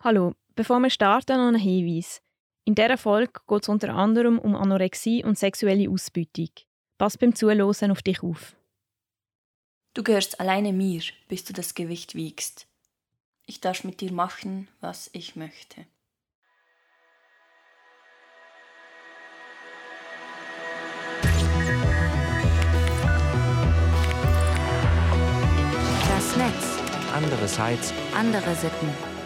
Hallo, bevor wir starten, noch ein Hinweis. In dieser Folge geht es unter anderem um Anorexie und sexuelle Ausbeutung. Pass beim Zuhören auf dich auf. Du gehörst alleine mir, bis du das Gewicht wiegst. Ich darf mit dir machen, was ich möchte. Das Netz. Andererseits Andere Sitten.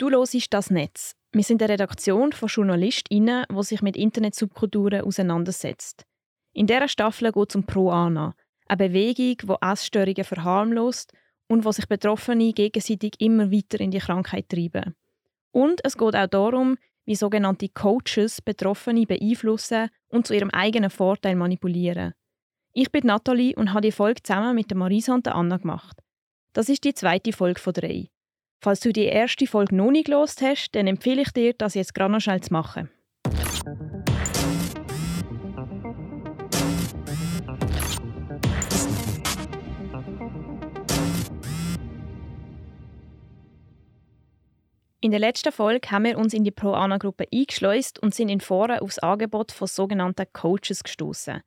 Du hörst das Netz. Wir sind eine Redaktion von JournalistInnen, die sich mit Internetsubkulturen auseinandersetzt. In dieser Staffel geht es um Pro-Ana, eine Bewegung, die Essstörungen verharmlost und wo sich Betroffene gegenseitig immer weiter in die Krankheit treiben. Und es geht auch darum, wie sogenannte Coaches Betroffene beeinflussen und zu ihrem eigenen Vorteil manipulieren. Ich bin Nathalie und habe die Folge zusammen mit der Marisa und der Anna gemacht. Das ist die zweite Folge von drei. Falls du die erste Folge noch nicht gelost hast, dann empfehle ich dir, das jetzt gerade noch schnell zu machen. In der letzten Folge haben wir uns in die Pro-Ana-Gruppe eingeschleust und sind in Foren aufs Angebot von sogenannten Coaches gestoßen.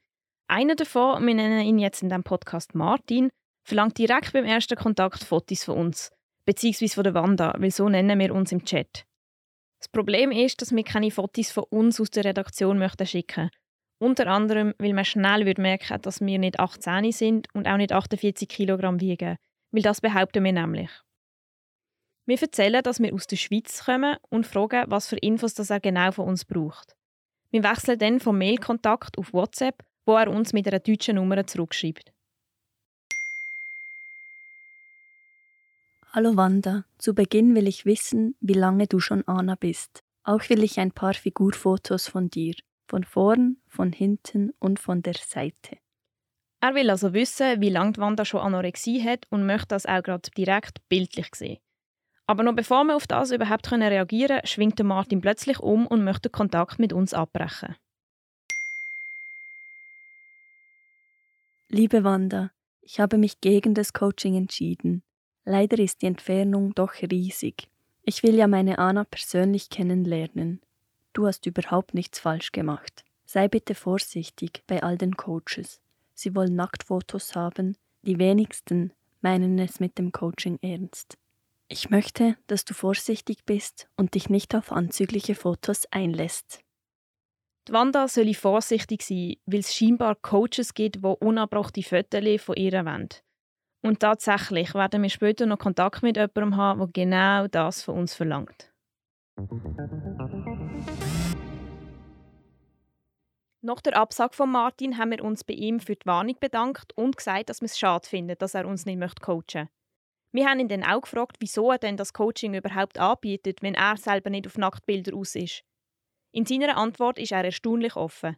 Einer davon, wir nennen ihn jetzt in diesem Podcast Martin, verlangt direkt beim ersten Kontakt Fotos von uns beziehungsweise von der Wanda, weil so nennen wir uns im Chat. Das Problem ist, dass wir keine Fotos von uns aus der Redaktion möchten schicken. Unter anderem, weil man schnell wird merken, dass wir nicht 18 sind und auch nicht 48 Kilogramm wiegen, weil das behaupten wir nämlich. Wir erzählen, dass wir aus der Schweiz kommen und fragen, was für Infos das er genau von uns braucht. Wir wechseln dann vom Mailkontakt auf WhatsApp, wo er uns mit einer deutschen Nummer zurückschreibt. Hallo Wanda, zu Beginn will ich wissen, wie lange du schon Anna bist. Auch will ich ein paar Figurfotos von dir. Von vorn, von hinten und von der Seite. Er will also wissen, wie lange Wanda schon Anorexie hat und möchte das auch gerade direkt bildlich sehen. Aber noch bevor wir auf das überhaupt reagieren können, schwingt der Martin plötzlich um und möchte Kontakt mit uns abbrechen. Liebe Wanda, ich habe mich gegen das Coaching entschieden. Leider ist die Entfernung doch riesig. Ich will ja meine Anna persönlich kennenlernen. Du hast überhaupt nichts falsch gemacht. Sei bitte vorsichtig bei all den Coaches. Sie wollen Nacktfotos haben. Die wenigsten meinen es mit dem Coaching ernst. Ich möchte, dass du vorsichtig bist und dich nicht auf anzügliche Fotos einlässt. Die Wanda soll vorsichtig sein, weil es scheinbar Coaches gibt, die unabbrachte Fotos von ihr wollen. Und tatsächlich werden wir später noch Kontakt mit jemandem haben, der genau das von uns verlangt. Nach der Absage von Martin haben wir uns bei ihm für die Warnung bedankt und gesagt, dass wir es schade finden, dass er uns nicht coachen möchte. Wir haben ihn dann auch gefragt, wieso er denn das Coaching überhaupt anbietet, wenn er selber nicht auf Nacktbilder aus ist. In seiner Antwort ist er erstaunlich offen.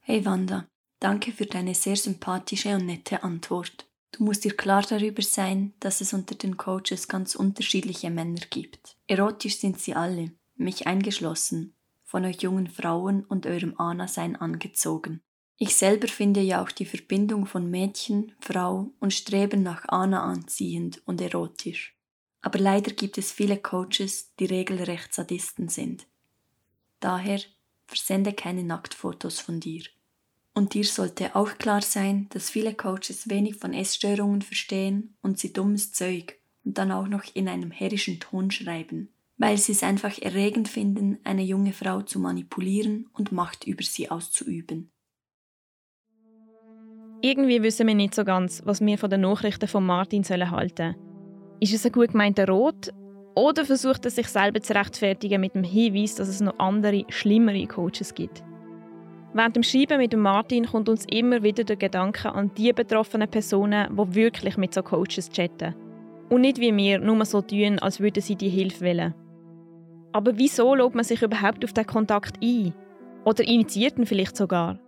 Hey Wanda, danke für deine sehr sympathische und nette Antwort. Du musst dir klar darüber sein, dass es unter den Coaches ganz unterschiedliche Männer gibt. Erotisch sind sie alle, mich eingeschlossen, von euch jungen Frauen und eurem Ana-Sein angezogen. Ich selber finde ja auch die Verbindung von Mädchen, Frau und Streben nach Ana anziehend und erotisch. Aber leider gibt es viele Coaches, die regelrecht Sadisten sind. Daher versende keine Nacktfotos von dir. Und dir sollte auch klar sein, dass viele Coaches wenig von Essstörungen verstehen und sie dummes Zeug und dann auch noch in einem herrischen Ton schreiben, weil sie es einfach erregend finden, eine junge Frau zu manipulieren und Macht über sie auszuüben. Irgendwie wissen wir nicht so ganz, was wir von den Nachrichten von Martin sollen halten. Ist es ein gut gemeinter Rot oder versucht er sich selber zu rechtfertigen mit dem Hinweis, dass es noch andere, schlimmere Coaches gibt? Während dem Schreiben mit Martin kommt uns immer wieder der Gedanke an die betroffenen Personen, die wirklich mit so Coaches chatten. Und nicht wie wir nur so tun, als würden sie die Hilfe wollen. Aber wieso lobt man sich überhaupt auf den Kontakt ein? Oder initiiert ihn vielleicht sogar?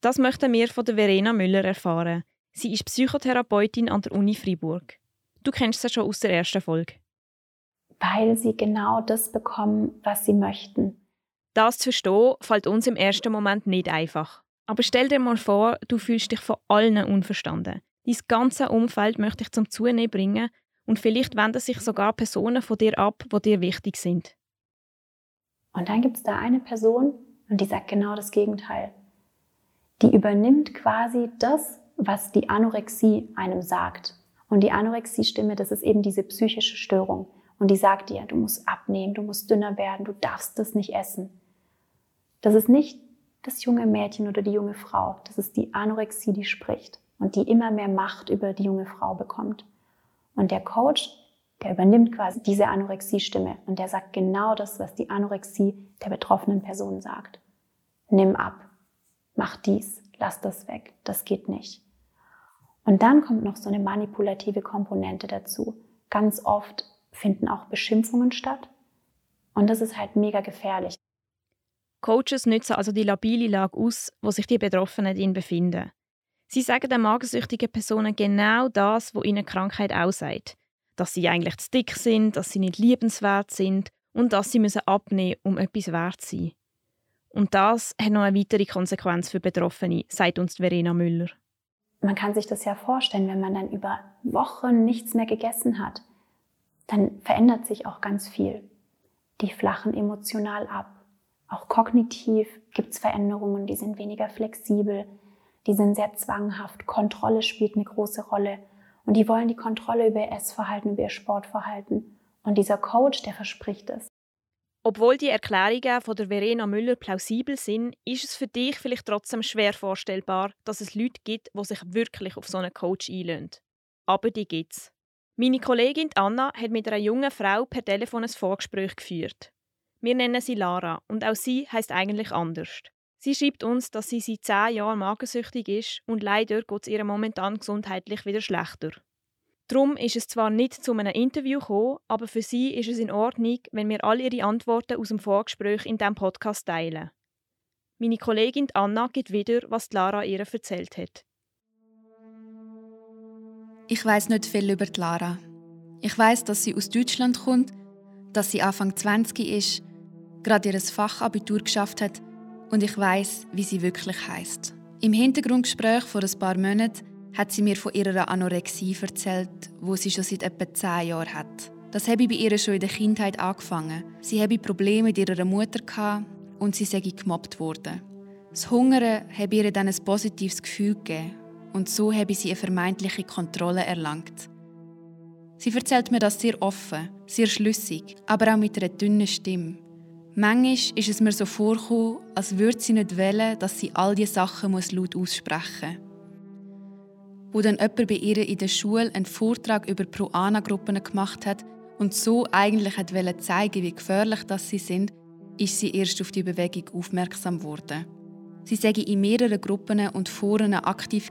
Das möchten wir von der Verena Müller erfahren. Sie ist Psychotherapeutin an der Uni Freiburg. Du kennst sie schon aus der ersten Folge. Weil sie genau das bekommen, was sie möchten. Das zu verstehen, fällt uns im ersten Moment nicht einfach. Aber stell dir mal vor, du fühlst dich von allen unverstanden. Dein ganze Umfeld möchte ich zum Zunehmen bringen und vielleicht wenden sich sogar Personen von dir ab, die dir wichtig sind. Und dann gibt es da eine Person und die sagt genau das Gegenteil. Die übernimmt quasi das, was die Anorexie einem sagt. Und die Anorexie-Stimme, das ist eben diese psychische Störung. Und die sagt dir, du musst abnehmen, du musst dünner werden, du darfst das nicht essen. Das ist nicht das junge Mädchen oder die junge Frau. Das ist die Anorexie, die spricht und die immer mehr Macht über die junge Frau bekommt. Und der Coach, der übernimmt quasi diese Anorexie-Stimme und der sagt genau das, was die Anorexie der betroffenen Person sagt. Nimm ab, mach dies, lass das weg, das geht nicht. Und dann kommt noch so eine manipulative Komponente dazu. Ganz oft finden auch Beschimpfungen statt. Und das ist halt mega gefährlich. Coaches nutzen also die labile Lage aus, wo sich die Betroffenen in befinden. Sie sagen den magensüchtigen Personen genau das, was ihnen Krankheit aussagt. Dass sie eigentlich zu dick sind, dass sie nicht liebenswert sind und dass sie müssen abnehmen um etwas wert zu sein. Und das hat noch eine weitere Konsequenz für Betroffene, sagt uns Verena Müller. Man kann sich das ja vorstellen, wenn man dann über Wochen nichts mehr gegessen hat, dann verändert sich auch ganz viel. Die flachen emotional ab. Auch kognitiv gibt es Veränderungen, die sind weniger flexibel, die sind sehr zwanghaft. Kontrolle spielt eine große Rolle. Und die wollen die Kontrolle über ihr Essverhalten, über ihr Sportverhalten. Und dieser Coach, der verspricht es. Obwohl die Erklärungen von der Verena Müller plausibel sind, ist es für dich vielleicht trotzdem schwer vorstellbar, dass es Leute gibt, die sich wirklich auf so einen Coach einlösen. Aber die gibt's. Meine Kollegin Anna hat mit einer jungen Frau per Telefon ein Vorgespräch geführt. Wir nennen sie Lara und auch sie heißt eigentlich anders. Sie schreibt uns, dass sie seit zehn Jahren magensüchtig ist und leider geht es ihr momentan gesundheitlich wieder schlechter. Darum ist es zwar nicht zu einem Interview gekommen, aber für sie ist es in Ordnung, wenn wir all ihre Antworten aus dem Vorgespräch in diesem Podcast teilen. Meine Kollegin Anna gibt wieder, was Lara ihr erzählt hat. Ich weiß nicht viel über Lara. Ich weiß, dass sie aus Deutschland kommt, dass sie Anfang 20 ist, gerade ihr Fachabitur geschafft hat und ich weiß, wie sie wirklich heißt. Im Hintergrundgespräch vor ein paar Monaten hat sie mir von ihrer Anorexie erzählt, wo sie schon seit etwa 10 Jahren hat. Das habe ich bei ihr schon in der Kindheit angefangen. Sie habe Probleme mit ihrer Mutter und sie sei gemobbt worden. Das Hungern habe ihr dann ein positives Gefühl gegeben und so habe sie eine vermeintliche Kontrolle erlangt. Sie erzählt mir das sehr offen, sehr schlüssig, aber auch mit einer dünnen Stimme. Manchmal ist es mir so vorgekommen, als würde sie nicht wollen, dass sie all diese Sachen laut aussprechen muss. Wo dann jemand bei ihr in der Schule einen Vortrag über Pro-Ana-Gruppen gemacht hat und so eigentlich wollte zeigen, wie gefährlich das sie sind, ist sie erst auf die Bewegung aufmerksam geworden. Sie sei in mehreren Gruppen und Foren aktiv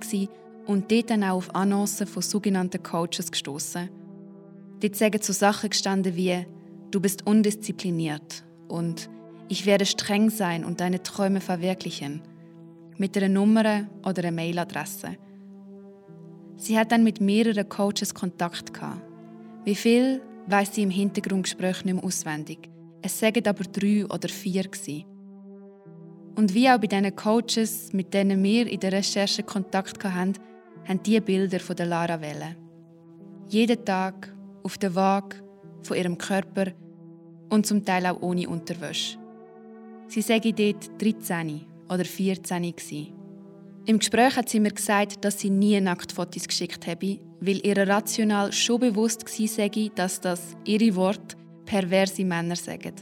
und dort dann auch auf Annoncen von sogenannten Coaches gestoßen. Dort sagen so Sachen gestanden wie «Du bist undiszipliniert» und «Ich werde streng sein und deine Träume verwirklichen» mit einer Nummer oder einer Mailadresse. Sie hat dann mit mehreren Coaches Kontakt gehabt. Wie viel weiß sie im Hintergrundgespräch nicht mehr auswendig. Es sagen aber drei oder vier gewesen. Und wie auch bei diesen Coaches, mit denen wir in der Recherche Kontakt hatten, haben diese Bilder von der Lara Welle. Jeden Tag auf der Waage von ihrem Körper und zum Teil auch ohne Unterwäsche. Sie sei dort 13 oder 14 gewesen. Im Gespräch hat sie mir gesagt, dass sie nie Nacktfotos geschickt habe, weil ihr rational schon bewusst war, dass das ihre Worte perverse Männer sagen.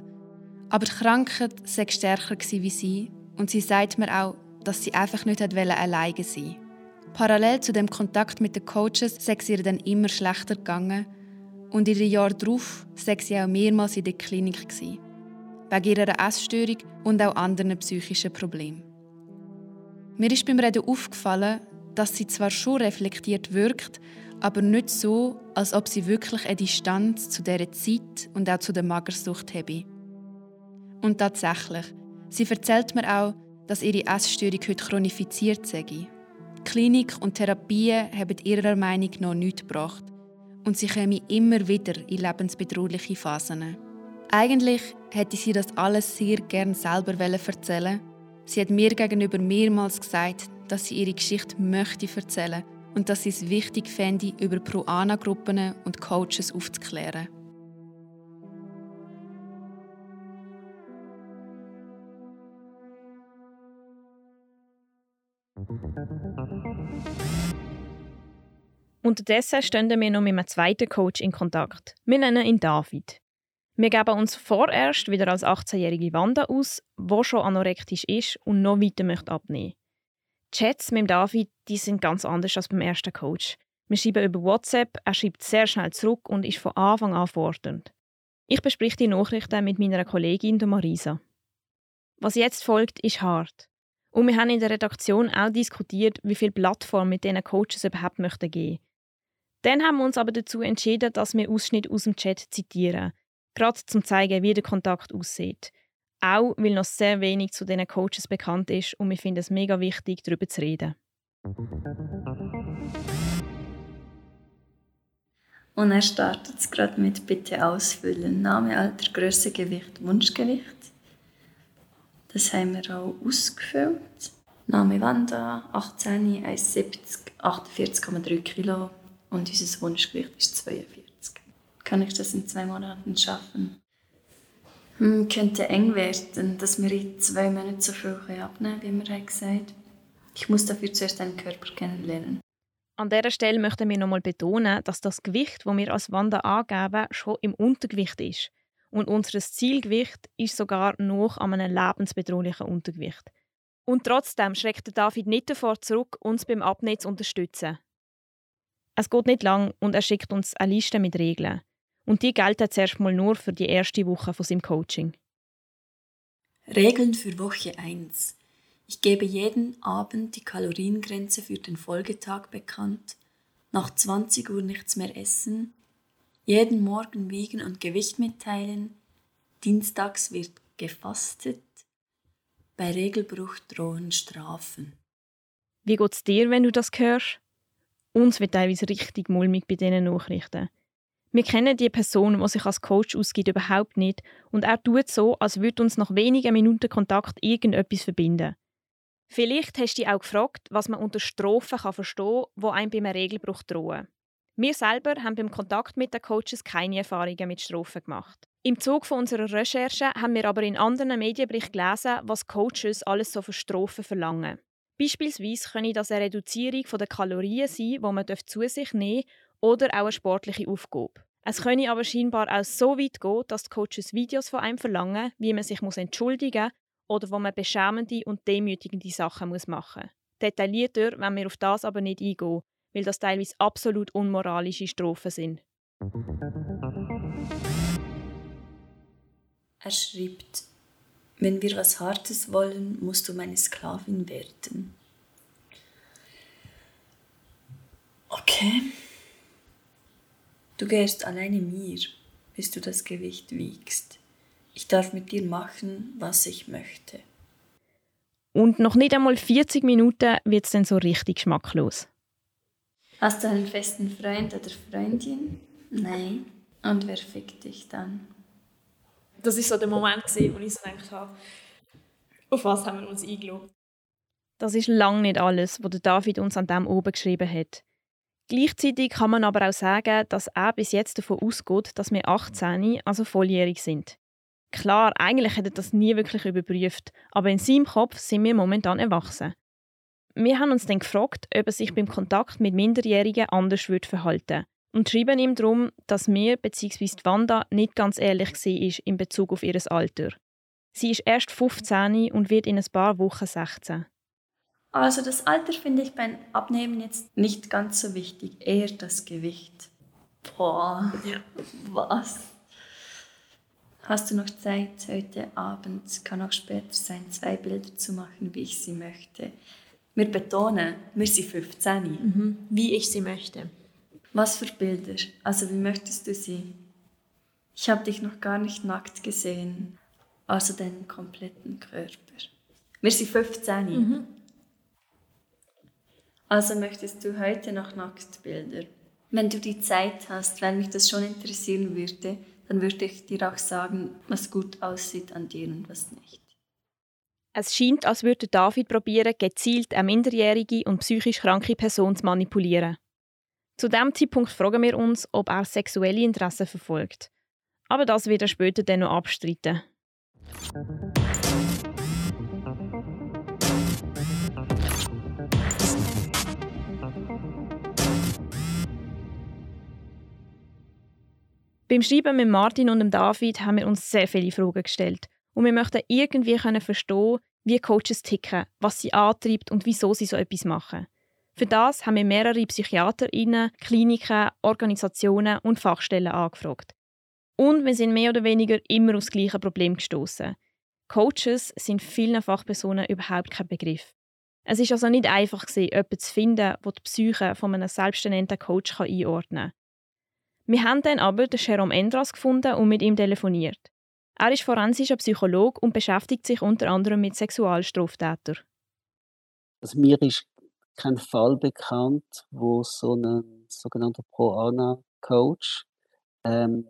Aber die Krankheit sei stärker wie sie und sie sagt mir auch, dass sie einfach nicht alleine sein wollte. Parallel zu dem Kontakt mit den Coaches sei es ihr dann immer schlechter gegangen und in den Jahren darauf sei sie auch mehrmals in der Klinik gewesen, wegen ihrer Essstörung und auch anderen psychischen Problemen. Mir ist beim Reden aufgefallen, dass sie zwar schon reflektiert wirkt, aber nicht so, als ob sie wirklich eine Distanz zu dieser Zeit und auch zu der Magersucht habe. Und tatsächlich, Sie erzählt mir auch, dass ihre Essstörung heute chronifiziert sei. Klinik und Therapien haben ihrer Meinung nach nichts gebracht und sie kommen immer wieder in lebensbedrohliche Phasen. Eigentlich hätte sie das alles sehr gern selber erzählen Sie hat mir gegenüber mehrmals gesagt, dass sie ihre Geschichte möchte erzählen und dass sie es wichtig fände, über Pro-Ana-Gruppen und Coaches aufzuklären. Unterdessen stehen wir noch mit einem zweiten Coach in Kontakt. Wir nennen ihn David. Wir geben uns vorerst wieder als 18-jährige Wanda aus, die schon anorektisch ist und noch weiter möchte abnehmen. Die Chats mit David die sind ganz anders als beim ersten Coach. Wir schreiben über WhatsApp, er schreibt sehr schnell zurück und ist von Anfang an fordernd. Ich bespreche die Nachrichten mit meiner Kollegin Marisa. Was jetzt folgt, ist hart. Und wir haben in der Redaktion auch diskutiert, wie viel Plattform mit diesen Coaches überhaupt möchten geben. Dann haben wir uns aber dazu entschieden, dass wir Ausschnitte aus dem Chat zitieren, gerade zum zeigen, wie der Kontakt aussieht. Auch weil noch sehr wenig zu diesen Coaches bekannt ist und wir finden es mega wichtig, darüber zu reden. Und er startet es gerade mit Bitte ausfüllen. Name, Alter, Größe, Gewicht, Wunschgewicht. Das haben wir auch ausgefüllt. Name Wanda, 18, 1,70, 48,3 Kilo und unser Wunschgewicht ist 42. Kann ich das in zwei Monaten schaffen? Hm, könnte eng werden, dass wir in zwei Monaten so viel abnehmen können, wie wir gesagt haben. Ich muss dafür zuerst deinen Körper kennenlernen. An dieser Stelle möchten wir nochmal betonen, dass das Gewicht, das wir als Wanda angeben, schon im Untergewicht ist und unser Zielgewicht ist sogar noch an einem lebensbedrohlichen Untergewicht. Und trotzdem schreckt David nicht davor zurück, uns beim Abnehmen zu unterstützen. Es geht nicht lang und er schickt uns eine Liste mit Regeln. Und die gelten zuerst mal nur für die erste Woche von seinem Coaching. Regeln für Woche 1. Ich gebe jeden Abend die Kaloriengrenze für den Folgetag bekannt. Nach 20 Uhr nichts mehr essen, jeden Morgen Wiegen und Gewicht mitteilen. Dienstags wird gefastet. Bei Regelbruch drohen Strafen. Wie geht's dir, wenn du das hörst? Uns wird teilweise richtig mulmig bei diesen Nachrichten. Wir kennen die Person, die sich als Coach ausgibt, überhaupt nicht und er tut so, als würde uns nach wenigen Minuten Kontakt irgendetwas verbinden. Vielleicht hast du dich auch gefragt, was man unter Strophen verstehen kann, die einem beim Regelbruch drohen. Wir selber haben beim Kontakt mit den Coaches keine Erfahrungen mit Strophen gemacht. Im Zug unserer Recherche haben wir aber in anderen Medienberichten gelesen, was Coaches alles so für Strophen verlangen. Beispielsweise können das eine Reduzierung der Kalorien sein, die man zu sich nehmen darf, oder auch eine sportliche Aufgabe. Es könne aber scheinbar auch so weit gehen, dass die Coaches Videos von einem verlangen, wie man sich entschuldigen muss oder wo man beschämende und demütigende Sachen machen muss. Detaillierter wenn wir auf das aber nicht eingehen, weil das teilweise absolut unmoralische Strophen sind. Er schreibt, wenn wir was Hartes wollen, musst du meine Sklavin werden. Okay. Du gehst alleine mir, bis du das Gewicht wiegst. Ich darf mit dir machen, was ich möchte. Und noch nicht einmal 40 Minuten wird es dann so richtig geschmacklos. Hast du einen festen Freund oder Freundin? Nein. Und wer fickt dich dann? Das war so der Moment, wo ich so gedacht habe, auf was haben wir uns eingeladen? Das ist lange nicht alles, was David uns an dem oben geschrieben hat. Gleichzeitig kann man aber auch sagen, dass er bis jetzt davon ausgeht, dass wir 18, also volljährig sind. Klar, eigentlich hat er das nie wirklich überprüft, aber in seinem Kopf sind wir momentan erwachsen. Wir haben uns dann gefragt, ob er sich beim Kontakt mit Minderjährigen anders würde verhalten und schreiben ihm darum, dass mir bzw. Wanda nicht ganz ehrlich war in Bezug auf ihr Alter. Sie ist erst 15 und wird in ein paar Wochen 16. Also das Alter finde ich beim Abnehmen jetzt nicht ganz so wichtig, eher das Gewicht. Boah, ja. was? Hast du noch Zeit heute Abend, kann auch später sein, zwei Bilder zu machen, wie ich sie möchte? Wir betonen, wir sind 15. Mhm. Wie ich sie möchte. Was für Bilder? Also wie möchtest du sie? Ich habe dich noch gar nicht nackt gesehen, also deinen kompletten Körper. Wir sind 15. Mhm. Also möchtest du heute noch Nacktbilder? Wenn du die Zeit hast, weil mich das schon interessieren würde, dann würde ich dir auch sagen, was gut aussieht an dir und was nicht. Es scheint, als würde David probieren, gezielt eine minderjährige und psychisch kranke Person zu manipulieren. Zu dem Zeitpunkt fragen wir uns, ob er sexuelle Interessen verfolgt. Aber das wird er später dann noch abstreiten. Beim Schreiben mit Martin und David haben wir uns sehr viele Fragen gestellt. Und wir möchten irgendwie verstehen, wie Coaches ticken, was sie antreibt und wieso sie so etwas machen. Für das haben wir mehrere PsychiaterInnen, Kliniken, Organisationen und Fachstellen angefragt. Und wir sind mehr oder weniger immer aufs gleiche Problem gestoßen. Coaches sind vielen Fachpersonen überhaupt kein Begriff. Es ist also nicht einfach, jemanden zu finden, der die Psyche von einem selbsternannten Coach einordnen kann. Wir haben dann aber den Jerome Endras gefunden und mit ihm telefoniert. Er ist forensischer Psychologe und beschäftigt sich unter anderem mit Sexualstraftätern. Also mir ist kein Fall bekannt, wo so ein sogenannter Pro-Ana-Coach ähm,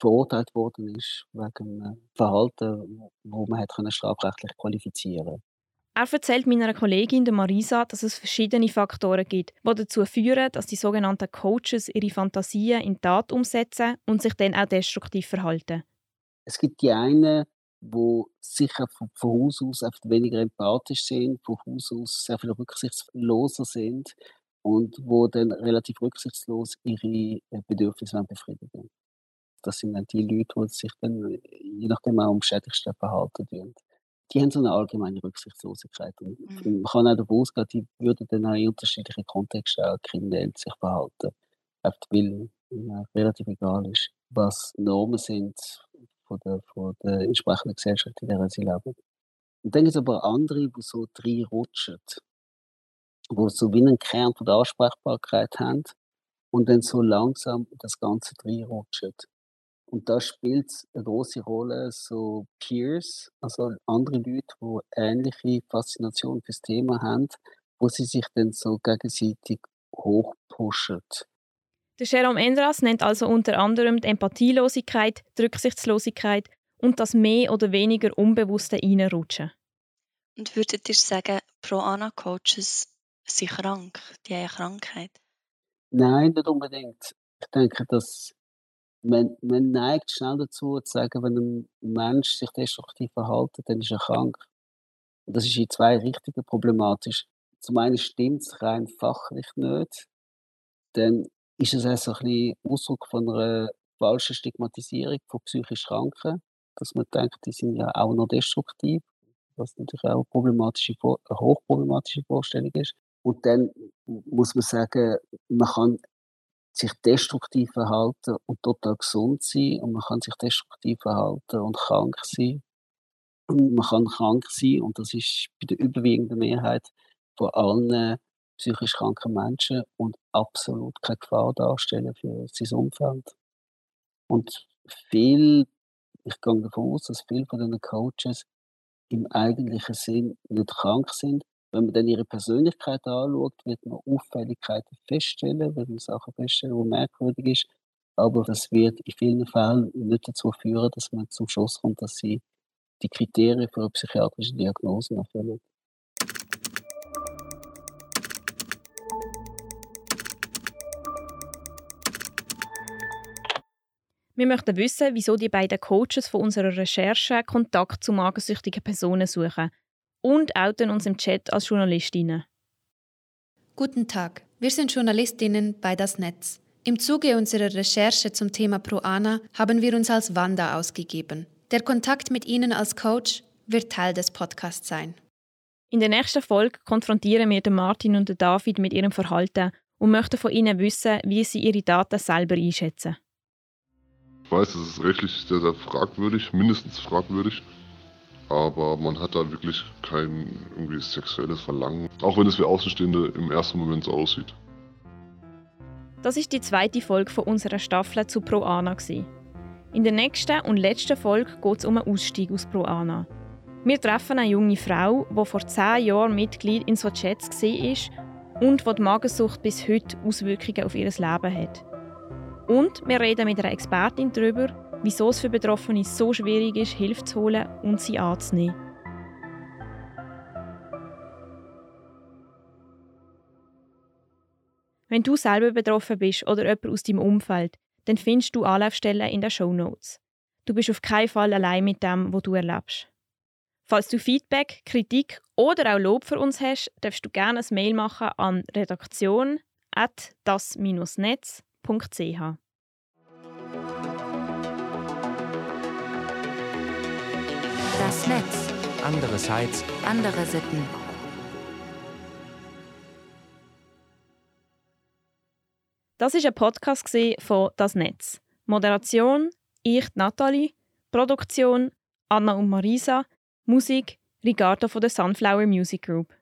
verurteilt worden ist wegen einem Verhalten, wo man hat strafrechtlich qualifizieren. Er erzählt meiner Kollegin Marisa, dass es verschiedene Faktoren gibt, die dazu führen, dass die sogenannten Coaches ihre Fantasien in Tat umsetzen und sich dann auch destruktiv verhalten. Es gibt die einen, die sicher von, von Haus aus oft weniger empathisch sind, von Haus aus sehr viel rücksichtsloser sind und wo dann relativ rücksichtslos ihre äh, Bedürfnisse befriedigen. Das sind dann die Leute, die sich dann je nachdem auch am schädigsten verhalten. Tun die haben so eine allgemeine Rücksichtslosigkeit. Und mhm. man kann auch davon ausgehen, die würden dann auch in unterschiedlichen Kontexten auch kriminell sich verhalten. Einfach weil ihnen relativ egal ist, was Normen sind von der, von der entsprechenden Gesellschaft, in der sie leben. Und dann gibt es aber andere, die so reinrutschen, die so wie einen Kern von der Ansprechbarkeit haben und dann so langsam das Ganze reinrutschen. Und da spielt eine große Rolle, so Peers, also andere Leute, die ähnliche Faszination fürs Thema haben, wo sie sich dann so gegenseitig hochpushen. Der Jerome Endras nennt also unter anderem die Empathielosigkeit, die Rücksichtslosigkeit und das mehr oder weniger unbewusste Reinrutschen. Und würdet ihr sagen, Pro-Ana-Coaches sind krank, die haben eine Krankheit? Nein, nicht unbedingt. Ich denke, dass man, man neigt schnell dazu zu sagen, wenn ein Mensch sich destruktiv verhält, dann ist er krank. Und das ist in zwei Richtungen problematisch. Zum einen stimmt es rein fachlich nicht, dann ist es auch ein bisschen Ausdruck von einer falschen Stigmatisierung von psychisch Kranken, dass man denkt, die sind ja auch noch destruktiv, was natürlich auch eine, problematische, eine hochproblematische Vorstellung ist. Und dann muss man sagen, man kann sich destruktiv verhalten und total gesund sein und man kann sich destruktiv verhalten und krank sein. Und man kann krank sein und das ist bei der überwiegenden Mehrheit von allen psychisch kranken Menschen und absolut keine Gefahr darstellen für sein Umfeld. Und viel, ich gehe davon aus, dass viele von diesen Coaches im eigentlichen Sinn nicht krank sind, wenn man dann ihre Persönlichkeit anschaut, wird man Auffälligkeiten feststellen, wird man Sachen feststellen, die merkwürdig ist. Aber das wird in vielen Fällen nicht dazu führen, dass man zum Schluss kommt, dass sie die Kriterien für eine psychiatrische Diagnose erfüllen. Wir möchten wissen, wieso die beiden Coaches von unserer Recherche Kontakt zu magensüchtigen Personen suchen und outen uns im Chat als Journalistinnen. Guten Tag, wir sind Journalistinnen bei Das Netz. Im Zuge unserer Recherche zum Thema ProAna haben wir uns als Wanda ausgegeben. Der Kontakt mit Ihnen als Coach wird Teil des Podcasts sein. In der nächsten Folge konfrontieren wir Martin und David mit ihrem Verhalten und möchten von ihnen wissen, wie sie ihre Daten selber einschätzen. Ich weiß, das ist rechtlich sehr, sehr fragwürdig, mindestens fragwürdig aber man hat da wirklich kein irgendwie sexuelles Verlangen, auch wenn es für Außenstehende im ersten Moment so aussieht. Das ist die zweite Folge von unserer Staffel zu Pro Ana. In der nächsten und letzten Folge geht es um einen Ausstieg aus Pro Ana. Wir treffen eine junge Frau, die vor zehn Jahren Mitglied in so Chats war und die, die Magensucht bis heute Auswirkungen auf ihr Leben hat. Und wir reden mit einer Expertin darüber, wieso es für Betroffene so schwierig ist, Hilfe zu holen und sie anzunehmen. Wenn du selber betroffen bist oder jemand aus deinem Umfeld, dann findest du Anlaufstellen in den Show Notes. Du bist auf keinen Fall allein mit dem, was du erlebst. Falls du Feedback, Kritik oder auch Lob für uns hast, darfst du gerne eine Mail machen an redaktion das-netz redaktion@das-netz.ch. Das Netz. Andere Sites. Andere Sitten. Das ist ein Podcast von Das Netz. Moderation ich Nathalie, Produktion Anna und Marisa, Musik Ricardo von der Sunflower Music Group.